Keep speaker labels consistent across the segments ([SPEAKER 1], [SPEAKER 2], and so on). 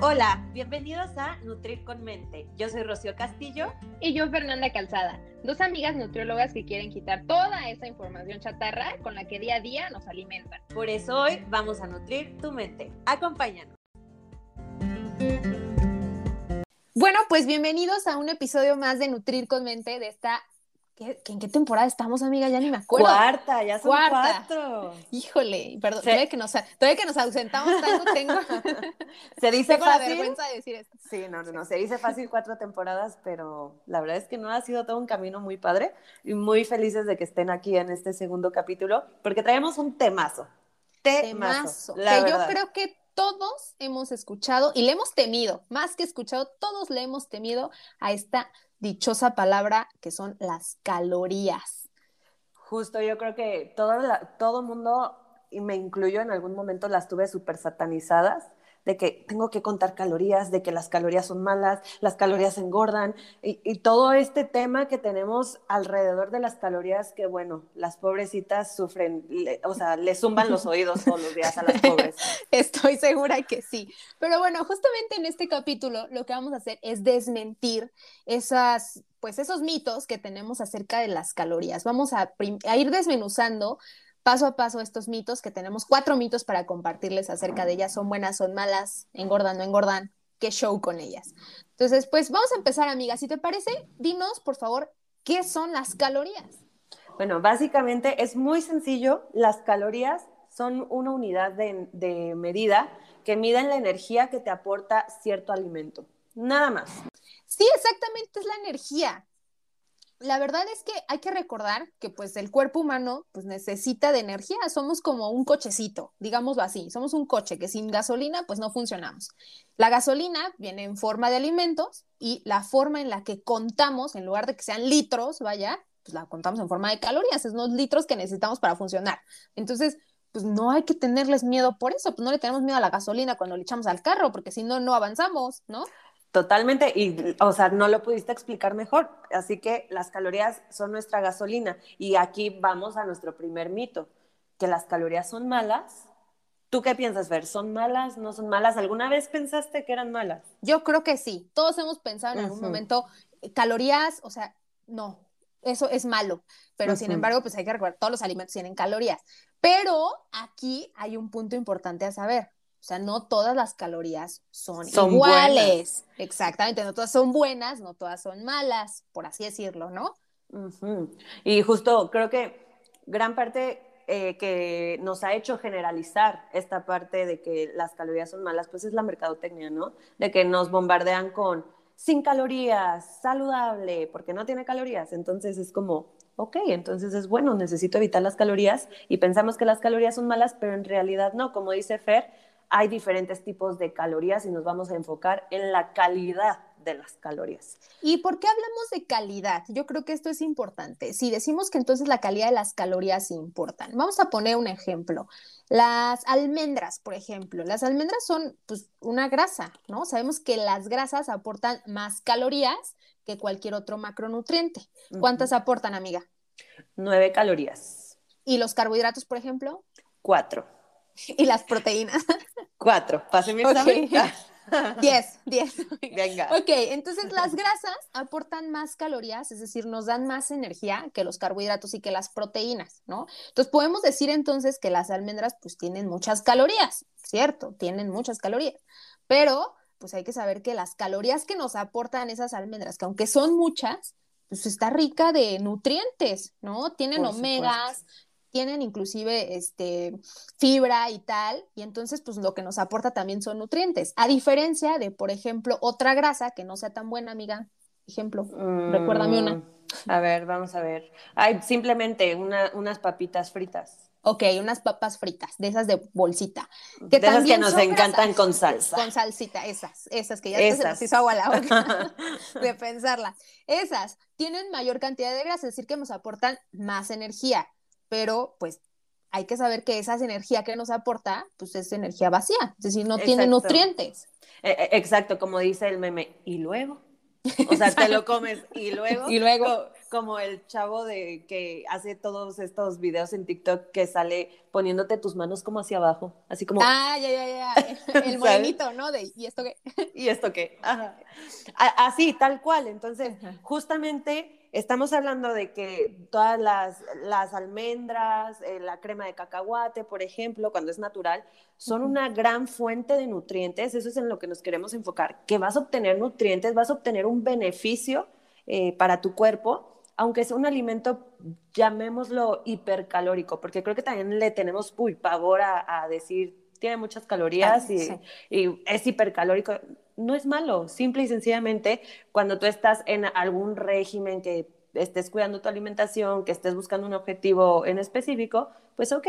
[SPEAKER 1] Hola, bienvenidos a Nutrir con Mente. Yo soy Rocío Castillo.
[SPEAKER 2] Y yo Fernanda Calzada, dos amigas nutriólogas que quieren quitar toda esa información chatarra con la que día a día nos alimentan.
[SPEAKER 1] Por eso hoy vamos a nutrir tu mente. Acompáñanos.
[SPEAKER 2] Bueno, pues bienvenidos a un episodio más de Nutrir con Mente de esta ¿En qué temporada estamos, amiga? Ya ni me acuerdo.
[SPEAKER 1] Cuarta, ya son cuatro.
[SPEAKER 2] Híjole, perdón, todavía, que nos, todavía que nos ausentamos tanto tengo,
[SPEAKER 1] se dice
[SPEAKER 2] tengo
[SPEAKER 1] fácil.
[SPEAKER 2] la vergüenza de decir esto.
[SPEAKER 1] Sí, no, no, no, se dice fácil cuatro temporadas, pero la verdad es que no ha sido todo un camino muy padre y muy felices de que estén aquí en este segundo capítulo, porque traemos un temazo. Temazo.
[SPEAKER 2] que yo creo que todos hemos escuchado y le hemos temido, más que escuchado, todos le hemos temido a esta dichosa palabra que son las calorías.
[SPEAKER 1] Justo, yo creo que todo, la, todo mundo, y me incluyo en algún momento, las tuve súper satanizadas de que tengo que contar calorías, de que las calorías son malas, las calorías engordan y, todo este tema que tenemos alrededor de las calorías que, bueno, las pobrecitas sufren, o sea, le zumban los oídos todos los días a las pobres.
[SPEAKER 2] Estoy segura que sí. Pero bueno, justamente en este capítulo lo que vamos a hacer es desmentir esas pues esos mitos que tenemos acerca de las calorías. Vamos a, a ir desmenuzando paso a paso estos mitos, que tenemos cuatro mitos para compartirles acerca de ellas. Son buenas, son malas, engordan, no engordan, qué show con ellas. Entonces, pues vamos a empezar, amiga. Si te parece, dinos, por favor, ¿qué son las calorías?
[SPEAKER 1] Bueno, básicamente es muy sencillo. Las calorías son una unidad de, de medida que miden la energía que te aporta cierto alimento. Nada más.
[SPEAKER 2] Sí, exactamente, es la energía la verdad es que hay que recordar que pues el cuerpo humano pues necesita de energía, somos como un cochecito, digámoslo así, somos un coche que sin gasolina pues no funcionamos. La gasolina viene en forma de alimentos y la forma en la que contamos, en lugar de que sean litros, vaya, pues la contamos en forma de calorías, es unos litros que necesitamos para funcionar. Entonces, pues no hay que tenerles miedo por eso, pues no le tenemos miedo a la gasolina cuando le echamos al carro, porque si no, no avanzamos, ¿no?
[SPEAKER 1] Totalmente, y o sea, no lo pudiste explicar mejor. Así que las calorías son nuestra gasolina. Y aquí vamos a nuestro primer mito, que las calorías son malas. ¿Tú qué piensas, Ver? ¿Son malas? ¿No son malas? ¿Alguna vez pensaste que eran malas?
[SPEAKER 2] Yo creo que sí. Todos hemos pensado en algún momento, eh, calorías, o sea, no, eso es malo. Pero sin embargo, pues hay que recordar, todos los alimentos tienen calorías. Pero aquí hay un punto importante a saber. O sea, no todas las calorías son, iguales. Exactamente, no todas son buenas, no todas son malas, por así decirlo, ¿no?
[SPEAKER 1] Y justo creo que gran parte eh, que nos ha hecho generalizar esta parte de que las calorías son malas, pues es la mercadotecnia, ¿no? De que nos bombardean con sin calorías, saludable, porque no tiene calorías. Entonces es como, ok, entonces es bueno, necesito evitar las calorías y pensamos que las calorías son malas, pero en realidad no. Como dice Fer, hay diferentes tipos de calorías y nos vamos a enfocar en la calidad de las calorías.
[SPEAKER 2] ¿Y por qué hablamos de calidad? Yo creo que esto es importante. Si decimos que entonces la calidad de las calorías importan, vamos a poner un ejemplo. Las almendras, por ejemplo, las almendras son pues una grasa, ¿no? Sabemos que las grasas aportan más calorías que cualquier otro macronutriente. ¿Cuántas aportan, amiga?
[SPEAKER 1] Nueve calorías.
[SPEAKER 2] ¿Y los carbohidratos, por ejemplo?
[SPEAKER 1] Cuatro.
[SPEAKER 2] ¿Y las proteínas?
[SPEAKER 1] Cuatro. Pase mi examen.
[SPEAKER 2] Diez, diez.
[SPEAKER 1] Venga.
[SPEAKER 2] Ok, entonces las grasas aportan más calorías, es decir, nos dan más energía que los carbohidratos y que las proteínas, ¿no? Entonces podemos decir entonces que las almendras pues tienen muchas calorías, ¿cierto? Tienen muchas calorías, pero pues hay que saber que las calorías que nos aportan esas almendras, que aunque son muchas, pues está rica de nutrientes, ¿no? Tienen omegas, tienen inclusive este, fibra y tal, y entonces pues lo que nos aporta también son nutrientes, a diferencia de, por ejemplo, otra grasa que no sea tan buena, amiga. Ejemplo, recuérdame una.
[SPEAKER 1] Mm, a ver, vamos a ver. Hay simplemente unas papitas fritas.
[SPEAKER 2] Ok, unas papas fritas, de esas de bolsita.
[SPEAKER 1] Que de esas que nos encantan con salsa.
[SPEAKER 2] Con salsita, esas, esas que ya se nos hizo agua la boca de pensarla. Esas tienen mayor cantidad de grasa, es decir, que nos aportan más energía pero pues hay que saber que esa energía que nos aporta, pues es energía vacía, es decir, no tiene nutrientes.
[SPEAKER 1] E, e, exacto, como dice el meme, y luego. O sea, te lo comes y luego.
[SPEAKER 2] y luego.
[SPEAKER 1] como el chavo de que hace todos estos videos en TikTok que sale poniéndote tus manos como hacia abajo, así como...
[SPEAKER 2] Ah, ya, ya, ya, el morenito, ¿no? De, ¿y esto qué?
[SPEAKER 1] ¿Y esto qué? Así, tal cual. Entonces, justamente estamos hablando de que todas las, las almendras, eh, la crema de cacahuate, por ejemplo, cuando es natural, son una gran fuente de nutrientes. Eso es en lo que nos queremos enfocar, que vas a obtener nutrientes, vas a obtener un beneficio eh, para tu cuerpo, aunque sea un alimento, llamémoslo hipercalórico, porque creo que también le tenemos uy, pavor a, decir, tiene muchas calorías y, y es hipercalórico no es malo, simple y sencillamente cuando tú estás en algún régimen que estés cuidando tu alimentación, que estés buscando un objetivo en específico, pues ok,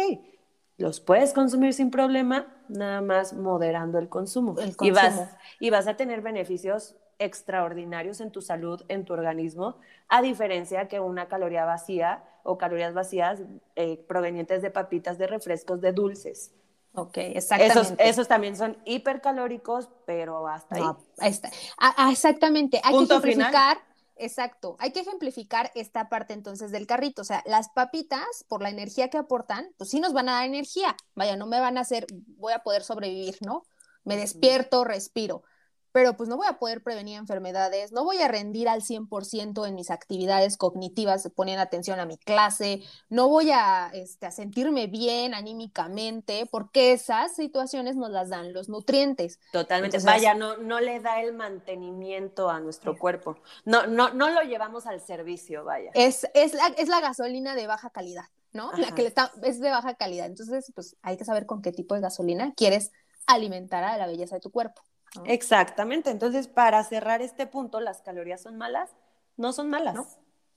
[SPEAKER 1] los puedes consumir sin problema, nada más moderando el consumo. Y, vas, y vas a tener beneficios extraordinarios en tu salud, en tu organismo, a diferencia que una caloría vacía o calorías vacías eh, provenientes de papitas, de refrescos, de dulces.
[SPEAKER 2] Ok, exactamente.
[SPEAKER 1] Esos, también son hipercalóricos, pero hasta ahí.
[SPEAKER 2] está. Ah, ah, exactamente. Hay que ejemplificar, exacto, hay que ejemplificar esta parte entonces del carrito. O sea, las papitas, por la energía que aportan, pues sí nos van a dar energía. Vaya, no me van a hacer, voy a poder sobrevivir, ¿no? Me despierto, respiro pero pues no voy a poder prevenir enfermedades, no voy a rendir al 100% en mis actividades cognitivas, poniendo atención a mi clase, no voy a, este, a sentirme bien anímicamente, porque esas situaciones nos las dan los nutrientes.
[SPEAKER 1] Totalmente, vaya, no, no le da el mantenimiento a nuestro cuerpo, no, no, no lo llevamos al servicio, vaya.
[SPEAKER 2] Es, es, la, es la gasolina de baja calidad, ¿no? La que está, es de baja calidad, entonces pues hay que saber con qué tipo de gasolina quieres alimentar a la belleza de tu cuerpo.
[SPEAKER 1] Exactamente. Entonces, para cerrar este punto, ¿las calorías son malas? No son malas. ¿no?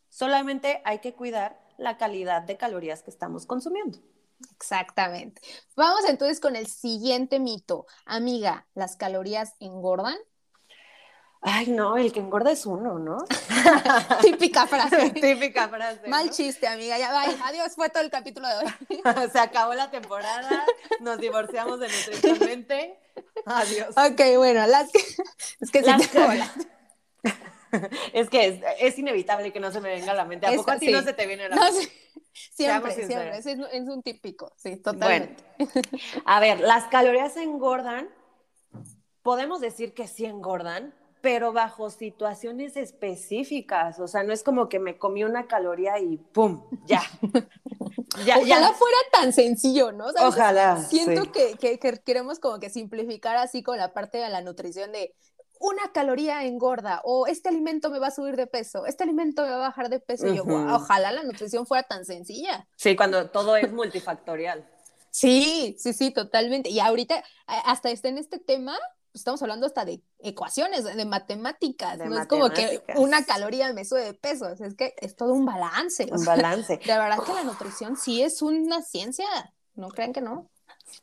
[SPEAKER 1] Solamente hay que cuidar la calidad de calorías que estamos consumiendo.
[SPEAKER 2] Exactamente. Vamos entonces con el siguiente mito. Amiga, ¿las calorías engordan?
[SPEAKER 1] Ay, no, el que engorda es uno, ¿no?
[SPEAKER 2] Típica frase.
[SPEAKER 1] Típica frase.
[SPEAKER 2] Mal chiste, amiga. Ya va. Adiós, fue todo el capítulo de hoy.
[SPEAKER 1] Se acabó la temporada, nos divorciamos de nutricionalmente. Adiós.
[SPEAKER 2] Ok, bueno, las es que las...
[SPEAKER 1] es que es, inevitable que no se me venga a la mente. ¿A poco a ti no se te viene a la mente?
[SPEAKER 2] Siempre, siempre. Es, es, un típico, sí, totalmente.
[SPEAKER 1] a ver, las calorías engordan. Podemos decir que sí engordan, pero bajo situaciones específicas. O sea, no es como que me comí una caloría y ¡pum! Ya.
[SPEAKER 2] ya Ojalá fuera tan sencillo, ¿no?
[SPEAKER 1] Ojalá.
[SPEAKER 2] Siento que, que, queremos como que simplificar así con la parte de la nutrición de una caloría engorda o este alimento me va a subir de peso, este alimento me va a bajar de peso. Y yo, ojalá la nutrición fuera tan sencilla.
[SPEAKER 1] Sí, cuando todo es multifactorial.
[SPEAKER 2] Sí, sí, sí, totalmente. Y ahorita, hasta está en este tema, estamos hablando hasta de ecuaciones, de matemáticas, no es como que una caloría me sube de peso, es que es todo un balance.
[SPEAKER 1] Un balance.
[SPEAKER 2] De verdad que la nutrición sí es una ciencia, no crean que no.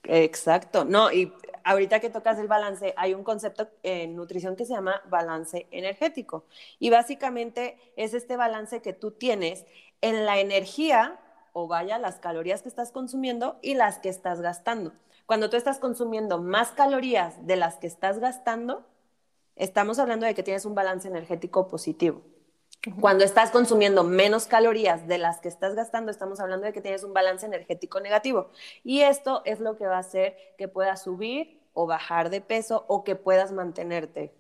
[SPEAKER 1] Exacto, no, y ahorita que tocas el balance, hay un concepto en nutrición que se llama balance energético. Y básicamente es este balance que tú tienes en la energía, o vaya, las calorías que estás consumiendo y las que estás gastando. Cuando tú estás consumiendo más calorías de las que estás gastando, estamos hablando de que tienes un balance energético positivo. Cuando estás consumiendo menos calorías de las que estás gastando, estamos hablando de que tienes un balance energético negativo. Y esto es lo que va a hacer que puedas subir o bajar de peso o que puedas mantenerte.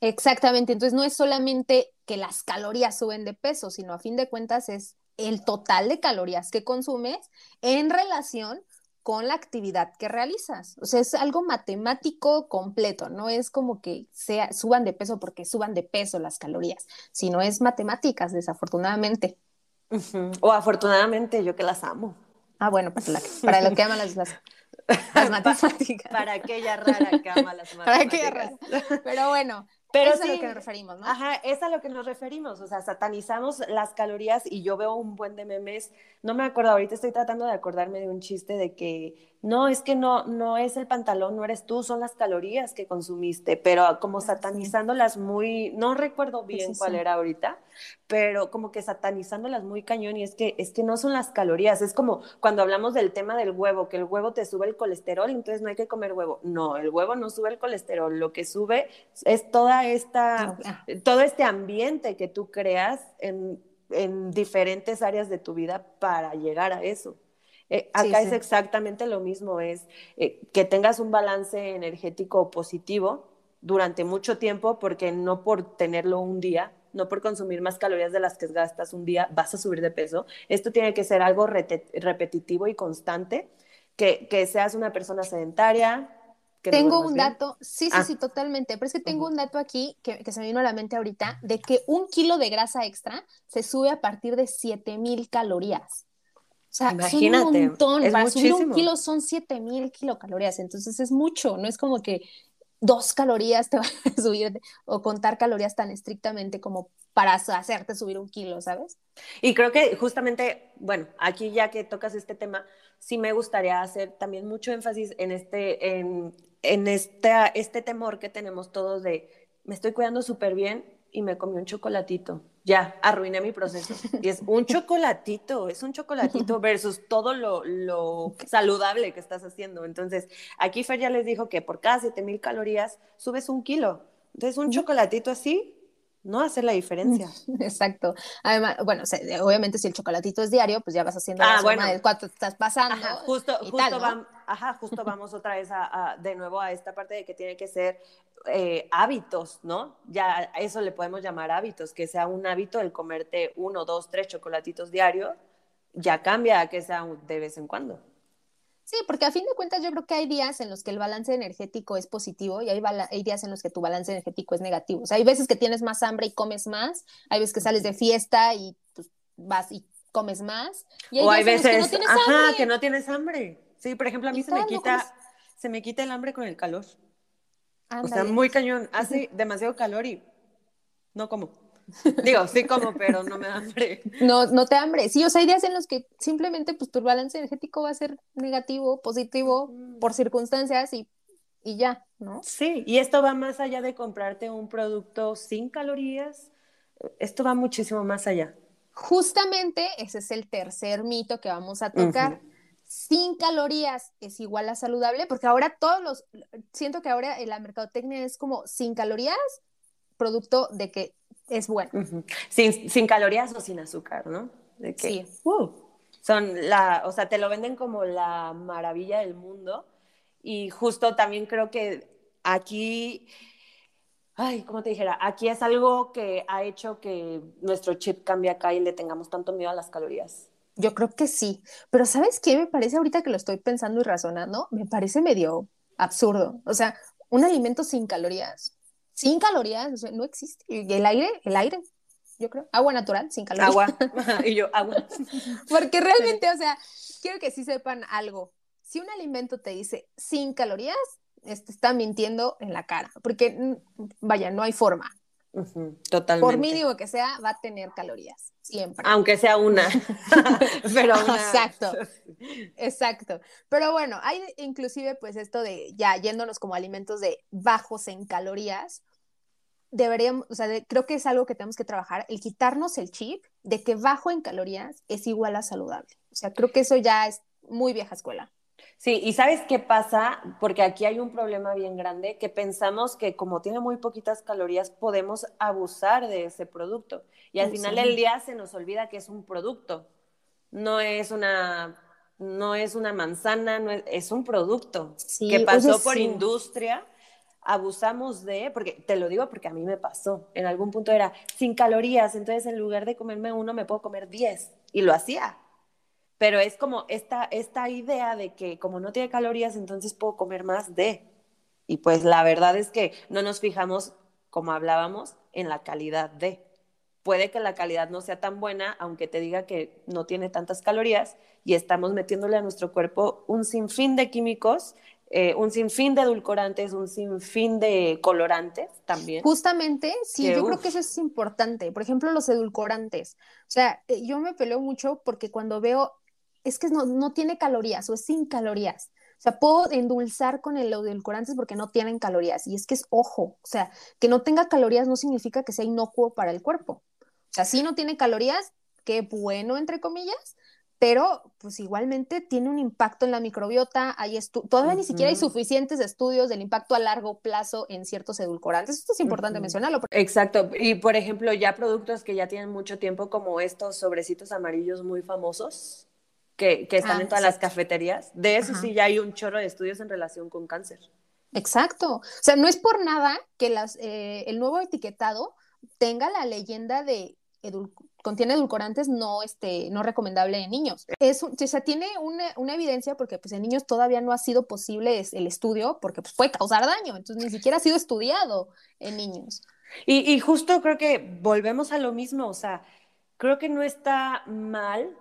[SPEAKER 2] Exactamente, entonces no es solamente que las calorías suben de peso, sino a fin de cuentas es el total de calorías que consumes en relación con la actividad que realizas. O sea, es algo matemático completo, no es como que sea, suban de peso porque suban de peso las calorías, sino es matemáticas, desafortunadamente.
[SPEAKER 1] O afortunadamente, yo que las amo.
[SPEAKER 2] Ah, bueno, para, para lo que aman las, las, matemáticas.
[SPEAKER 1] Para aquella rara que ama las matemáticas. Para aquella rara.
[SPEAKER 2] Pero bueno, pero es a lo que nos referimos, ¿no?
[SPEAKER 1] Ajá, es a lo que nos referimos, o sea, satanizamos las calorías y yo veo un buen de memes, no me acuerdo, ahorita estoy tratando de acordarme de un chiste de que no, es que no, no es el pantalón, no eres tú, son las calorías que consumiste, pero como satanizándolas muy, no recuerdo bien cuál era ahorita, pero como que satanizándolas muy cañón y es que, es que no son las calorías, es como cuando hablamos del tema del huevo, que el huevo te sube el colesterol, entonces no hay que comer huevo. No, el huevo no sube el colesterol, lo que sube es toda esta, todo este ambiente que tú creas en en diferentes áreas de tu vida para llegar a eso. Eh, acá es exactamente lo mismo, es eh, que tengas un balance energético positivo durante mucho tiempo, porque no por tenerlo un día, no por consumir más calorías de las que gastas un día, vas a subir de peso. Esto tiene que ser algo repetitivo y constante, que, que seas una persona sedentaria,
[SPEAKER 2] tengo un dato, sí, sí, ah. sí, totalmente, pero es que tengo un dato aquí que, se me vino a la mente ahorita, de que un kilo de grasa extra se sube a partir de 7000 calorías. O sea, Imagínate, son un montón. Para subir un kilo son 7000 kilocalorías, entonces es mucho, no es como que dos calorías te van a subir o contar calorías tan estrictamente como para hacerte subir un kilo, ¿sabes?
[SPEAKER 1] Y creo que justamente, bueno, aquí ya que tocas este tema, sí me gustaría hacer también mucho énfasis en este, en, en este, este temor que tenemos todos de me estoy cuidando súper bien y me comí un chocolatito. Ya, arruiné mi proceso. Y es un chocolatito, es un chocolatito versus todo lo, lo saludable que estás haciendo. Entonces, aquí Fer ya les dijo que por cada 7000 calorías subes un kilo. Entonces, un chocolatito así no hace la diferencia.
[SPEAKER 2] Exacto. Además, bueno, obviamente si el chocolatito es diario, pues ya vas haciendo ah, la bueno. de cuánto estás pasando.
[SPEAKER 1] Ajá, justo, justo, vamos, ajá, justo vamos otra vez a, de nuevo a esta parte de que tiene que ser eh, hábitos, ¿no? Ya eso le podemos llamar hábitos, que sea un hábito el comerte uno, dos, tres chocolatitos diarios, ya cambia a que sea de vez en cuando.
[SPEAKER 2] Sí, porque a fin de cuentas yo creo que hay días en los que el balance energético es positivo y hay, hay, días en los que tu balance energético es negativo. O sea, hay veces que tienes más hambre y comes más, hay veces que sales de fiesta y pues, vas y comes más. Y
[SPEAKER 1] hay o hay veces que no tienes ajá, hambre. que no tienes hambre. Sí, por ejemplo, a mí se me quita se me quita el hambre con el calor. O sea, muy cañón, hace demasiado calor y no como. Digo, sí como, pero no me da hambre.
[SPEAKER 2] No, no te hambre. Sí, o sea, hay días en los que simplemente pues tu balance energético va a ser negativo, positivo, por circunstancias y, y ya, ¿no?
[SPEAKER 1] Sí, y esto va más allá de comprarte un producto sin calorías. Esto va muchísimo más allá.
[SPEAKER 2] Justamente ese es el tercer mito que vamos a tocar. Sin calorías es igual a saludable, porque ahora todos los, siento que ahora la mercadotecnia es como sin calorías, producto de que es bueno.
[SPEAKER 1] sin, calorías o sin azúcar, ¿no? De que, sí. Uh, son la, o sea, te lo venden como la maravilla del mundo. Y justo también creo que aquí, ay, ¿cómo te dijera? Aquí es algo que ha hecho que nuestro chip cambie acá y le tengamos tanto miedo a las calorías.
[SPEAKER 2] Yo creo que sí, pero ¿sabes qué? Me parece ahorita que lo estoy pensando y razonando, me parece medio absurdo. O sea, un alimento sin calorías sin calorías, no existe. Y el aire, el aire, yo creo, agua natural, sin calorías.
[SPEAKER 1] Agua, y yo, agua.
[SPEAKER 2] Porque realmente, o sea, quiero que sí sepan algo. Si un alimento te dice sin calorías, este, está mintiendo en la cara, porque, mm, vaya, no hay forma.
[SPEAKER 1] Totalmente.
[SPEAKER 2] Por mínimo que sea, va a tener calorías, siempre.
[SPEAKER 1] Aunque sea una. Pero
[SPEAKER 2] Exacto, exacto. Pero bueno, hay inclusive pues esto de ya yéndonos como alimentos de bajos en calorías, deberíamos, o sea, creo que es algo que tenemos que trabajar, el quitarnos el chip de que bajo en calorías es igual a saludable. O sea, creo que eso ya es muy vieja escuela.
[SPEAKER 1] Sí, y ¿sabes qué pasa? Porque aquí hay un problema bien grande, que pensamos que como tiene muy poquitas calorías podemos abusar de ese producto. Y al final del día se nos olvida que es un producto, no es una, no es una manzana, no es, un producto que pasó por industria abusamos de, porque te lo digo porque a mí me pasó, en algún punto era sin calorías, entonces en lugar de comerme uno me puedo comer diez y lo hacía. Pero es como esta, esta idea de que como no tiene calorías, entonces puedo comer más de. Y pues la verdad es que no nos fijamos, como hablábamos, en la calidad de. Puede que la calidad no sea tan buena, aunque te diga que no tiene tantas calorías, y estamos metiéndole a nuestro cuerpo un sinfín de químicos eh, un sinfín de edulcorantes, un sinfín de colorantes también.
[SPEAKER 2] Justamente, sí, yo creo que eso es importante. Por ejemplo, los edulcorantes. O sea, eh, yo me peleo mucho porque cuando veo es que no, no tiene calorías o es sin calorías. O sea, puedo endulzar con el edulcorantes porque no tienen calorías. Y es que es ojo, o sea, que no tenga calorías no significa que sea inocuo para el cuerpo. O sea, si no tiene calorías, qué bueno, entre comillas, pero pues igualmente tiene un impacto en la microbiota, hay todavía ni siquiera hay suficientes estudios del impacto a largo plazo en ciertos edulcorantes, esto es importante mencionarlo.
[SPEAKER 1] Exacto, y por ejemplo ya productos que ya tienen mucho tiempo como estos sobrecitos amarillos muy famosos, que, están ah, en todas las cafeterías, de eso sí ya hay un chorro de estudios en relación con cáncer.
[SPEAKER 2] Exacto, o sea, no es por nada que las, eh, el nuevo etiquetado tenga la leyenda de contiene edulcorantes no, este, no recomendable en niños. Es, o sea, tiene una, evidencia porque pues, en niños todavía no ha sido posible el estudio porque pues, puede causar daño, entonces ni siquiera ha sido estudiado en niños.
[SPEAKER 1] Y, y justo creo que volvemos a lo mismo, o sea, creo que no está mal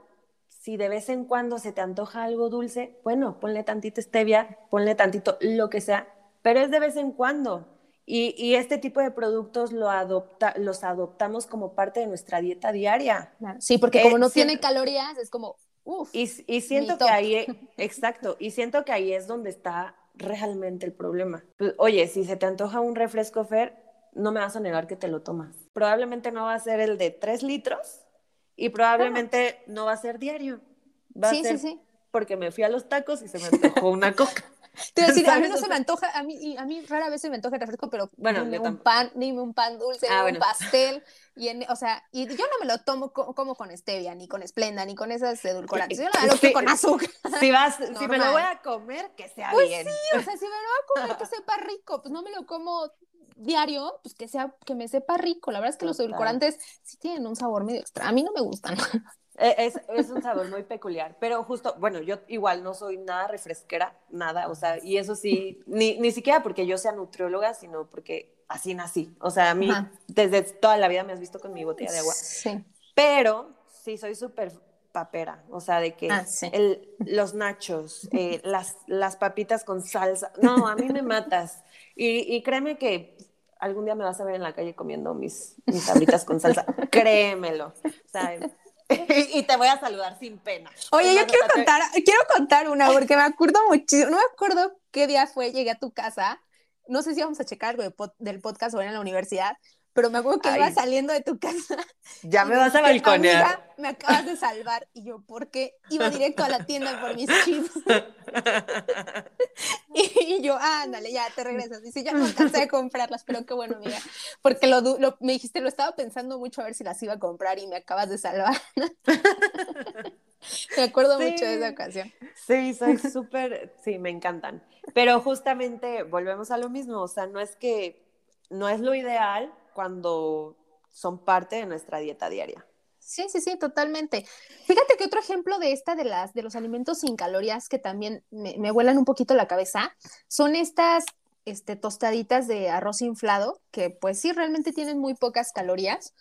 [SPEAKER 1] si de vez en cuando se te antoja algo dulce, bueno, ponle tantito stevia, ponle tantito lo que sea, pero es de vez en cuando. Y, este tipo de productos lo adopta, los adoptamos como parte de nuestra dieta diaria.
[SPEAKER 2] Sí, porque como no tiene calorías, es como, uff.
[SPEAKER 1] Y, siento que ahí, e, exacto, y siento que ahí es donde está realmente el problema. Pues, oye, si se te antoja un refresco Fer, no me vas a negar que te lo tomas. Probablemente no va a ser el de tres litros y probablemente no va a ser diario. Va a ser porque me fui a los tacos y se me antojó una coca.
[SPEAKER 2] Te voy a decir, a mí no se me antoja, a mí, a mí rara vez se me antoja el refresco, pero bueno, dime un pan, dime un pan dulce, ah, un pastel, y en, o sea, y yo no me lo tomo como con stevia, ni con esplenda, ni con esas edulcorantes, yo lo hago con azúcar.
[SPEAKER 1] Si vas, si me lo voy a comer, que sea
[SPEAKER 2] pues
[SPEAKER 1] bien.
[SPEAKER 2] sí, o sea, si me lo voy a comer, que sepa rico, pues no me lo como diario, pues que sea, que me sepa rico. La verdad es que los edulcorantes sí tienen un sabor medio extra. A mí no me gustan.
[SPEAKER 1] E, es, es, un sabor muy peculiar, pero justo, bueno, yo igual no soy nada refresquera, nada, o sea, y eso sí, ni, ni siquiera porque yo sea nutrióloga, sino porque así nací. O sea, a mí desde toda la vida me has visto con mi botella de agua. Sí. Pero sí, soy súper papera, o sea, de que ah, el, los nachos, eh, las, las papitas con salsa, no, a mí me matas. Y, y créeme que algún día me vas a ver en la calle comiendo mis, mis sabritas con salsa, créemelo. O sea, y te voy a saludar sin pena.
[SPEAKER 2] Oye, yo quiero contar, quiero contar una porque me acuerdo muchísimo, no me acuerdo qué día fue, llegué a tu casa, no sé si vamos a checar algo del podcast o en la universidad, pero me acuerdo que iba saliendo de tu casa.
[SPEAKER 1] Ya me vas a balconear.
[SPEAKER 2] me acabas de salvar. Y yo, ¿por qué? Iba directo a la tienda por mis chips. y, yo, ándale, ya te regresas. Dice, ya no alcancé a comprarlas, pero qué bueno, amiga. Porque lo, me dijiste, lo estaba pensando mucho a ver si las iba a comprar y me acabas de salvar. me acuerdo mucho de esa ocasión.
[SPEAKER 1] Sí, soy súper, sí, me encantan. Pero justamente volvemos a lo mismo, o sea, no es que, no es lo ideal, cuando son parte de nuestra dieta diaria.
[SPEAKER 2] Sí, sí, sí, totalmente. Fíjate que otro ejemplo de esta, de, las, de los alimentos sin calorías que también me, me vuelan un poquito la cabeza, son estas este, tostaditas de arroz inflado, que pues sí, realmente tienen muy pocas calorías,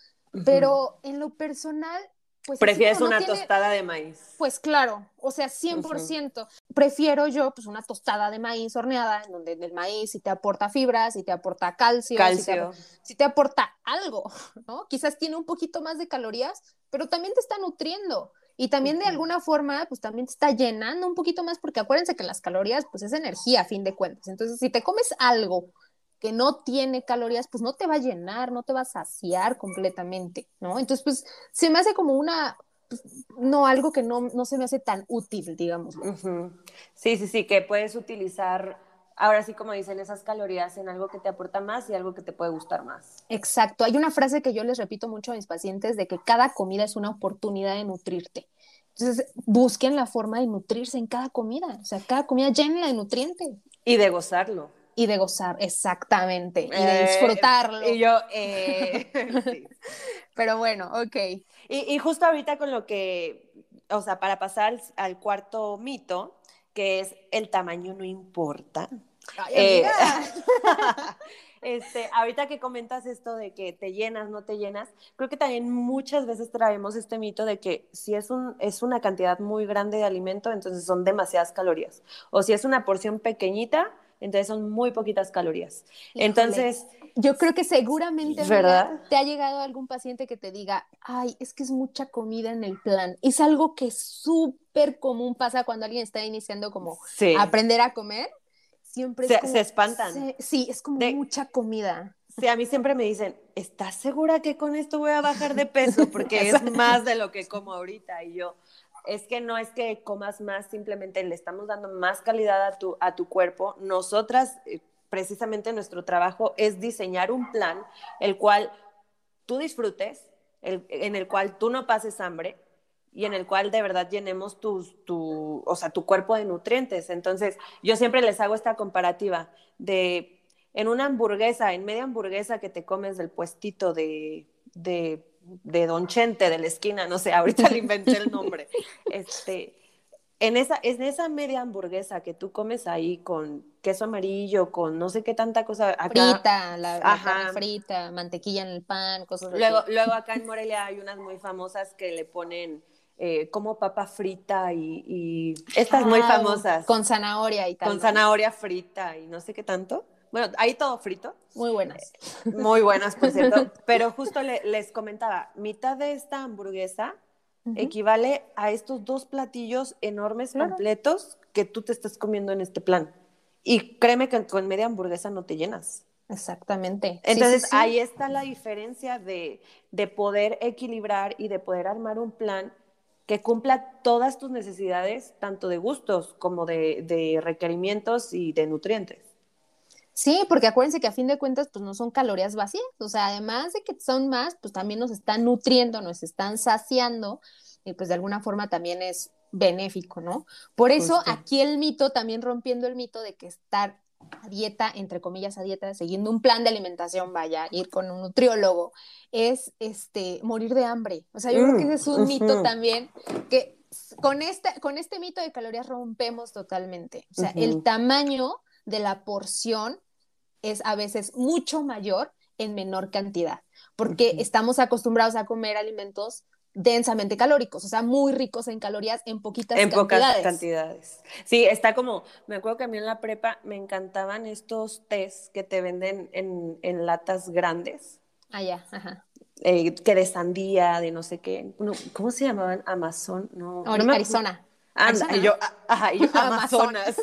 [SPEAKER 2] pero en lo personal pues
[SPEAKER 1] ¿Prefieres una tostada de maíz?
[SPEAKER 2] Pues claro, o sea, 100%. Prefiero yo pues una tostada de maíz horneada, en donde el maíz sí te aporta fibras, sí te aporta calcio,
[SPEAKER 1] calcio.
[SPEAKER 2] Sí, te, aporta algo, ¿no? Quizás tiene un poquito más de calorías, pero también te está nutriendo. Y también de alguna forma, pues también te está llenando un poquito más, porque acuérdense que las calorías, pues es energía a fin de cuentas. Entonces, si te comes algo que no tiene calorías, pues no te va a llenar, no te va a saciar completamente, ¿no? Entonces, pues se me hace como una, pues, no, algo que no, no, se me hace tan útil, digamos.
[SPEAKER 1] Sí, sí, sí, que puedes utilizar, ahora sí como dicen, esas calorías en algo que te aporta más y algo que te puede gustar más.
[SPEAKER 2] Exacto, hay una frase que yo les repito mucho a mis pacientes de que cada comida es una oportunidad de nutrirte. Entonces, busquen la forma de nutrirse en cada comida, o sea, cada comida llena de nutrientes.
[SPEAKER 1] Y de gozarlo
[SPEAKER 2] y de gozar, exactamente, y de eh, disfrutarlo.
[SPEAKER 1] Y yo, eh,
[SPEAKER 2] Pero bueno, ok.
[SPEAKER 1] Y, justo ahorita con lo que, o sea, para pasar al, cuarto mito, que es el tamaño no importa. Eh, este, ahorita que comentas esto de que te llenas, no te llenas, creo que también muchas veces traemos este mito de que si es, un, es una cantidad muy grande de alimento, entonces son demasiadas calorías. O si es una porción pequeñita, entonces son muy poquitas calorías. Entonces...
[SPEAKER 2] Yo creo que seguramente ¿verdad? te ha llegado algún paciente que te diga, ay, es que es mucha comida en el plan. Es algo que súper común pasa cuando alguien está iniciando como aprender a comer. Siempre
[SPEAKER 1] se, se espantan.
[SPEAKER 2] sí, es como mucha comida.
[SPEAKER 1] Sí, a mí siempre me dicen, ¿estás segura que con esto voy a bajar de peso? Porque es más de lo que como ahorita. Y yo, es que no es que comas más, simplemente le estamos dando más calidad a tu, a tu cuerpo. Nosotras, eh, precisamente nuestro trabajo es diseñar un plan el cual tú disfrutes, en el cual tú no pases hambre y en el cual de verdad llenemos tus, tu, o sea, tu cuerpo de nutrientes. Entonces, yo siempre les hago esta comparativa de en una hamburguesa, en media hamburguesa que te comes del puestito de, de, de Don Chente, de la esquina, no sé, ahorita le inventé el nombre, este, en esa, en esa media hamburguesa que tú comes ahí con queso amarillo, con no sé qué tanta cosa.
[SPEAKER 2] frita, la, carne frita, mantequilla en el pan, cosas
[SPEAKER 1] luego, así. Luego acá en Morelia hay unas muy famosas que le ponen eh, como papa frita y, estas muy ah, famosas.
[SPEAKER 2] Con zanahoria y tal.
[SPEAKER 1] Con zanahoria frita y no sé qué tanto. Bueno, ahí todo frito.
[SPEAKER 2] Muy buenas.
[SPEAKER 1] Muy buenas, por cierto. Pero justo les comentaba, mitad de esta hamburguesa equivale a estos dos platillos enormes, completos, que tú te estás comiendo en este plan. Y créeme que con media hamburguesa no te llenas.
[SPEAKER 2] Exactamente.
[SPEAKER 1] Entonces ahí está la diferencia de, de poder equilibrar y de poder armar un plan que cumpla todas tus necesidades, tanto de gustos como de, de requerimientos y de nutrientes.
[SPEAKER 2] Sí, porque acuérdense que a fin de cuentas, pues no son calorías vacías, o sea, además de que son más, pues también nos están nutriendo, nos están saciando, y pues de alguna forma también es benéfico, ¿no? Por eso aquí el mito, también rompiendo el mito de que estar a dieta, entre comillas, a dieta, siguiendo un plan de alimentación, vaya, ir con un nutriólogo, es este morir de hambre. O sea, yo creo que ese es un mito también que con este, con este mito de calorías rompemos totalmente. O sea, el tamaño de la porción es a veces mucho mayor en menor cantidad, porque estamos acostumbrados a comer alimentos densamente calóricos, o sea, muy ricos en calorías en poquitas
[SPEAKER 1] en
[SPEAKER 2] cantidades.
[SPEAKER 1] pocas cantidades. Sí, está como, me acuerdo que a mí en la prepa me encantaban estos tés que te venden en, en latas grandes.
[SPEAKER 2] Ah, ya, ajá.
[SPEAKER 1] Eh, que de sandía, de no sé qué. ¿Cómo se llamaban? Amazon, no.
[SPEAKER 2] Arizona.
[SPEAKER 1] Anda, y yo, ajá, y yo, Amazonas.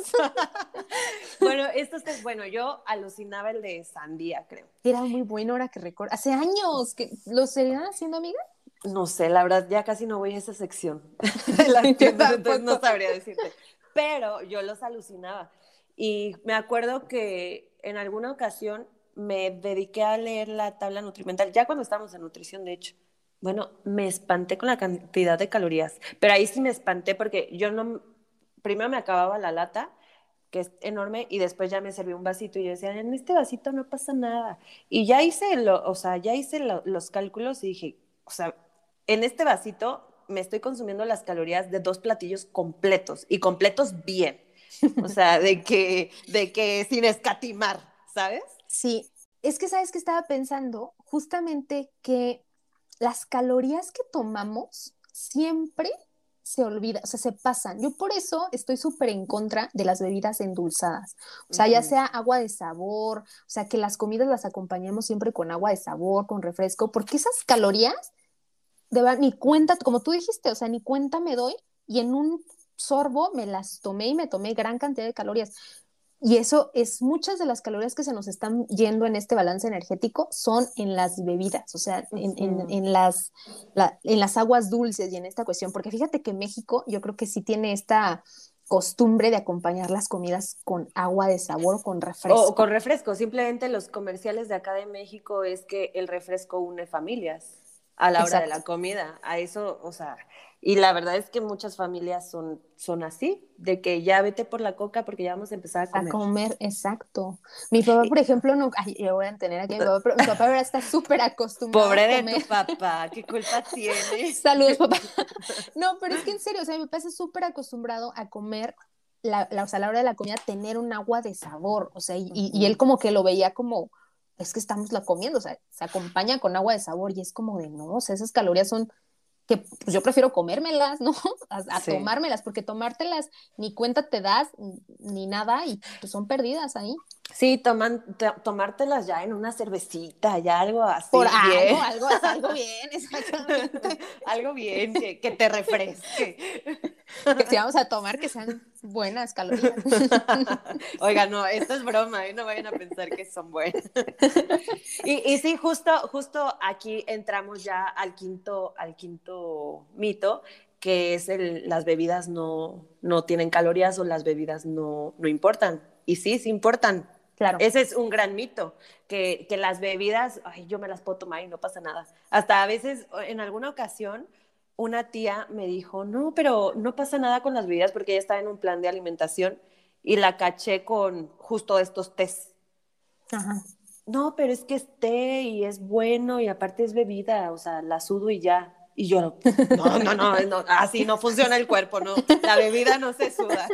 [SPEAKER 1] bueno, esto es, bueno, yo alucinaba el de sandía, creo.
[SPEAKER 2] Era muy bueno ahora que recuerdo. Hace años que lo seguían haciendo, amiga.
[SPEAKER 1] No sé, la verdad, ya casi no voy a esa sección la entonces no sabría decirte. Pero yo los alucinaba. Y me acuerdo que en alguna ocasión me dediqué a leer la tabla nutrimental, ya cuando estábamos en nutrición, de hecho. Bueno, me espanté con la cantidad de calorías, pero ahí sí me espanté porque yo no, primero me acababa la lata, que es enorme, y después ya me serví un vasito y yo decía, en este vasito no pasa nada. Y ya hice, lo, o sea, ya hice los cálculos y dije, o sea, en este vasito me estoy consumiendo las calorías de dos platillos completos y completos bien. O sea, de que, de que sin escatimar, ¿sabes?
[SPEAKER 2] Sí, es que sabes que estaba pensando justamente que las calorías que tomamos siempre se olvida, o sea, se pasan. Yo por eso estoy súper en contra de las bebidas endulzadas. O sea, ya sea agua de sabor, o sea, que las comidas las acompañemos siempre con agua de sabor, con refresco, porque esas calorías, de verdad, ni cuenta, como tú dijiste, o sea, ni cuenta me doy y en un sorbo me las tomé y me tomé gran cantidad de calorías. Y eso es muchas de las calorías que se nos están yendo en este balance energético son en las bebidas, o sea, en, las, en las aguas dulces y en esta cuestión, porque fíjate que México yo creo que sí tiene esta costumbre de acompañar las comidas con agua de sabor o con refresco.
[SPEAKER 1] O con refresco, simplemente los comerciales de acá de México es que el refresco une familias a la hora de la comida, a eso, o sea, y la verdad es que muchas familias son, son así, de que ya vete por la coca porque ya vamos a empezar a comer.
[SPEAKER 2] A comer, exacto. Mi papá, por ejemplo, no, ay, yo voy a tener aquí a mi papá, pero mi papá ahora está súper acostumbrado
[SPEAKER 1] Pobre de tu papá, ¿qué culpa tiene?
[SPEAKER 2] Saludos, papá. No, pero es que en serio, o sea, mi papá está súper acostumbrado a comer, la, la, o sea, a la hora de la comida, tener un agua de sabor, o sea, y, y él como que lo veía como, es que estamos la comiendo, o sea, se acompaña con agua de sabor y es como de, no, o sea, esas calorías son que pues, yo prefiero comérmelas, ¿no? A, tomármelas, porque tomártelas ni cuenta te das ni nada y pues, son perdidas ahí.
[SPEAKER 1] Sí, toman, tomártelas ya en una cervecita, ya algo así.
[SPEAKER 2] Por algo, algo, algo bien, exactamente.
[SPEAKER 1] algo bien, que, que te refresque.
[SPEAKER 2] Que si vamos a tomar, que sean buenas calorías.
[SPEAKER 1] Oiga, no, esto es broma, ¿eh? no vayan a pensar que son buenas. Y, y sí, justo, justo aquí entramos ya al quinto, al quinto mito, que es el, las bebidas no, no tienen calorías o las bebidas no, no importan. Y sí, sí importan.
[SPEAKER 2] Claro.
[SPEAKER 1] Ese es un gran mito, que, que las bebidas, ay, yo me las puedo tomar y no pasa nada. Hasta a veces, en alguna ocasión, una tía me dijo, no, pero no pasa nada con las bebidas porque ella estaba en un plan de alimentación y la caché con justo estos tés.
[SPEAKER 2] Ajá.
[SPEAKER 1] No, pero es que es té y es bueno y aparte es bebida, o sea, la sudo y ya. Y yo, no, no, no, así no funciona el cuerpo, no, la bebida no se suda.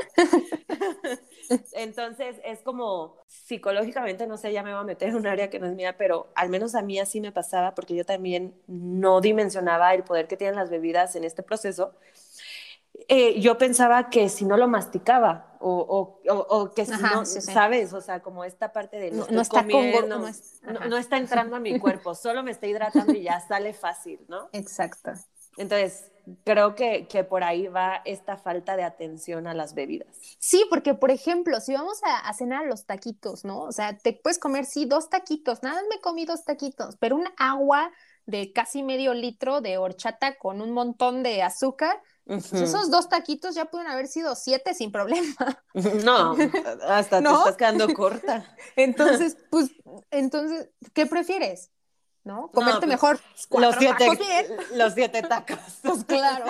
[SPEAKER 1] Entonces es como psicológicamente, no sé, ya me voy a meter en un área que no es mía, pero al menos a mí así me pasaba porque yo también no dimensionaba el poder que tienen las bebidas en este proceso. Eh, yo pensaba que si no lo masticaba o, o, o que si
[SPEAKER 2] Ajá,
[SPEAKER 1] no,
[SPEAKER 2] sí, sí.
[SPEAKER 1] ¿sabes? O sea, como esta parte de
[SPEAKER 2] No- está con
[SPEAKER 1] comiendo,
[SPEAKER 2] gor- no es-
[SPEAKER 1] no-
[SPEAKER 2] ajá.
[SPEAKER 1] no está entrando a mi cuerpo, solo me está hidratando y ya sale fácil, ¿no?
[SPEAKER 2] Exacto.
[SPEAKER 1] Entonces, creo que, que por ahí va esta falta de atención a las bebidas.
[SPEAKER 2] Sí, porque por ejemplo, si vamos a, a cenar a los taquitos, ¿no? O sea, te puedes comer, sí, dos taquitos, nada más me comí dos taquitos, pero un agua de casi medio litro de horchata con un montón de azúcar, pues esos dos taquitos ya pueden haber sido siete sin problema.
[SPEAKER 1] No, hasta
[SPEAKER 2] ¿No?
[SPEAKER 1] te estás quedando corta.
[SPEAKER 2] Entonces, pues, entonces, ¿qué prefieres? ¿No? Comerte
[SPEAKER 1] pues,
[SPEAKER 2] mejor
[SPEAKER 1] Los siete,
[SPEAKER 2] tacos bien.
[SPEAKER 1] los siete tacos.
[SPEAKER 2] Pues claro.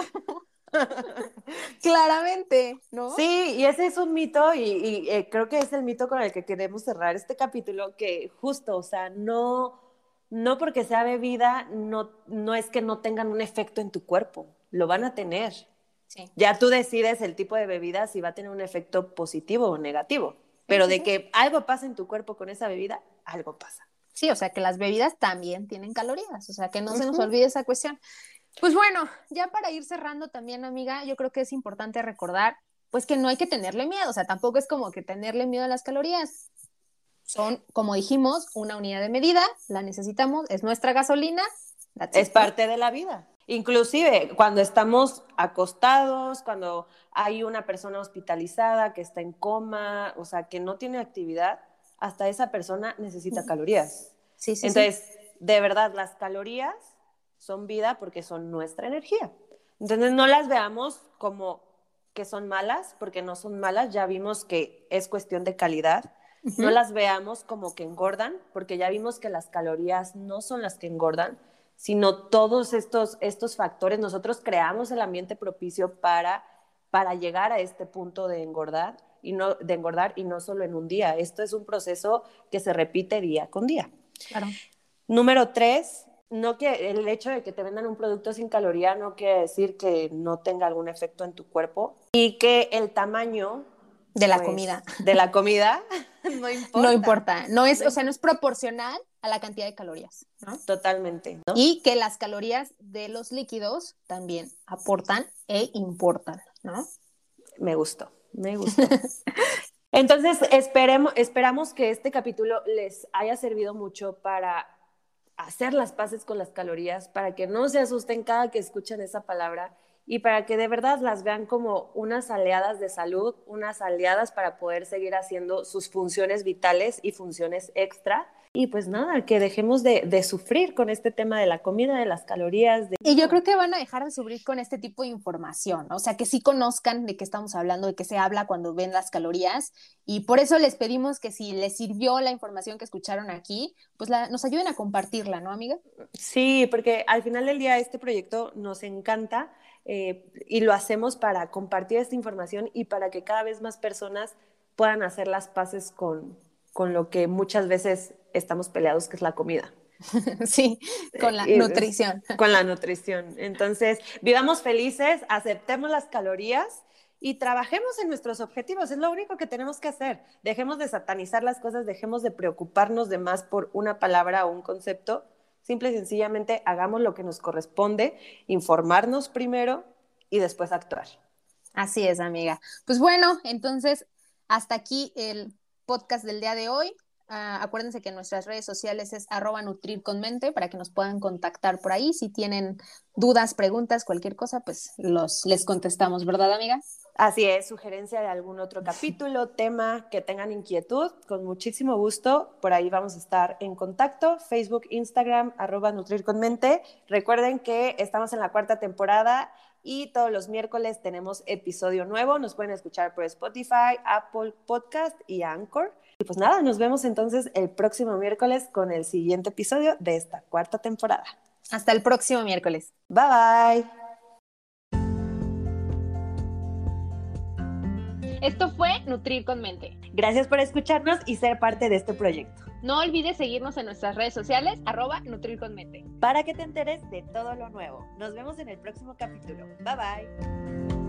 [SPEAKER 2] Claramente, ¿no?
[SPEAKER 1] Sí, y ese es un mito y, y, eh, creo que es el mito con el que queremos cerrar este capítulo, que justo, o sea, no, no porque sea bebida, no, no es que no tengan un efecto en tu cuerpo, lo van a tener.
[SPEAKER 2] Sí.
[SPEAKER 1] Ya tú decides el tipo de bebida si va a tener un efecto positivo o negativo, pero de que algo pasa en tu cuerpo con esa bebida, algo pasa.
[SPEAKER 2] Sí, o sea que las bebidas también tienen calorías, o sea que no se nos olvide esa cuestión. Pues bueno, ya para ir cerrando también, amiga, yo creo que es importante recordar, pues que no hay que tenerle miedo, o sea, tampoco es como que tenerle miedo a las calorías. Son, como dijimos, una unidad de medida, la necesitamos, es nuestra gasolina.
[SPEAKER 1] Es parte de la vida. Inclusive cuando estamos acostados, cuando hay una persona hospitalizada que está en coma, o sea, que no tiene actividad, hasta esa persona necesita calorías.
[SPEAKER 2] Sí, sí, sí.
[SPEAKER 1] Entonces, de verdad, las calorías son vida porque son nuestra energía. Entonces, no las veamos como que son malas, porque no son malas, ya vimos que es cuestión de calidad. No las veamos como que engordan, porque ya vimos que las calorías no son las que engordan, sino todos estos, estos factores. Nosotros creamos el ambiente propicio para, para llegar a este punto de engordar, y no, de engordar y no solo en un día. Esto es un proceso que se repite día con día.
[SPEAKER 2] Claro.
[SPEAKER 1] Número tres, no que el hecho de que te vendan un producto sin caloría no quiere decir que no tenga algún efecto en tu cuerpo y que el tamaño
[SPEAKER 2] De la
[SPEAKER 1] pues,
[SPEAKER 2] comida.
[SPEAKER 1] de la comida no importa.
[SPEAKER 2] No importa, no es, o sea, no es proporcional a la cantidad de calorías, ¿no?
[SPEAKER 1] Totalmente. ¿no?
[SPEAKER 2] Y que las calorías de los líquidos también aportan e importan, ¿no?
[SPEAKER 1] Me gustó, me gustó. Entonces, esperemos, esperamos que este capítulo les haya servido mucho para hacer las paces con las calorías, para que no se asusten cada que escuchen esa palabra y para que de verdad las vean como unas aliadas de salud, unas aliadas para poder seguir haciendo sus funciones vitales y funciones extra. Y pues nada, que dejemos de, de sufrir con este tema de la comida, de las calorías. De...
[SPEAKER 2] Y yo creo que van a dejar de sufrir con este tipo de información, ¿no? o sea, que sí conozcan de qué estamos hablando, de qué se habla cuando ven las calorías. Y por eso les pedimos que si les sirvió la información que escucharon aquí, pues la, nos ayuden a compartirla, ¿no, amiga?
[SPEAKER 1] Sí, porque al final del día este proyecto nos encanta eh, y lo hacemos para compartir esta información y para que cada vez más personas puedan hacer las paces con, con lo que muchas veces estamos peleados, que es la comida.
[SPEAKER 2] sí, con la
[SPEAKER 1] Y-
[SPEAKER 2] nutrición.
[SPEAKER 1] Con la nutrición. Entonces, vivamos felices, aceptemos las calorías y trabajemos en nuestros objetivos. Es lo único que tenemos que hacer. Dejemos de satanizar las cosas, dejemos de preocuparnos de más por una palabra o un concepto. Simple y sencillamente hagamos lo que nos corresponde, informarnos primero y después actuar.
[SPEAKER 2] Así es, amiga. Pues bueno, entonces, hasta aquí el podcast del día de hoy. Ah, acuérdense que nuestras redes sociales es arroba nutrir con mente para que nos puedan contactar por ahí. Si tienen dudas, preguntas, cualquier cosa, pues los, les contestamos, ¿verdad, amiga?
[SPEAKER 1] Así es, sugerencia de algún otro capítulo, tema que tengan inquietud, con muchísimo gusto. Por ahí vamos a estar en contacto. Facebook, Instagram, arroba Nutrir con Mente. Recuerden que estamos en la cuarta temporada y todos los miércoles tenemos episodio nuevo. Nos pueden escuchar por Spotify, Apple Podcast y Anchor. Y pues nada, nos vemos entonces el próximo miércoles con el siguiente episodio de esta cuarta temporada.
[SPEAKER 2] Hasta el próximo miércoles.
[SPEAKER 1] Bye bye.
[SPEAKER 2] Esto fue Nutrir con Mente.
[SPEAKER 1] Gracias por escucharnos y ser parte de este proyecto.
[SPEAKER 2] No olvides seguirnos en nuestras redes sociales, arroba Nutrir con Mente.
[SPEAKER 1] Para que te enteres de todo lo nuevo. Nos vemos en el próximo capítulo. Bye bye.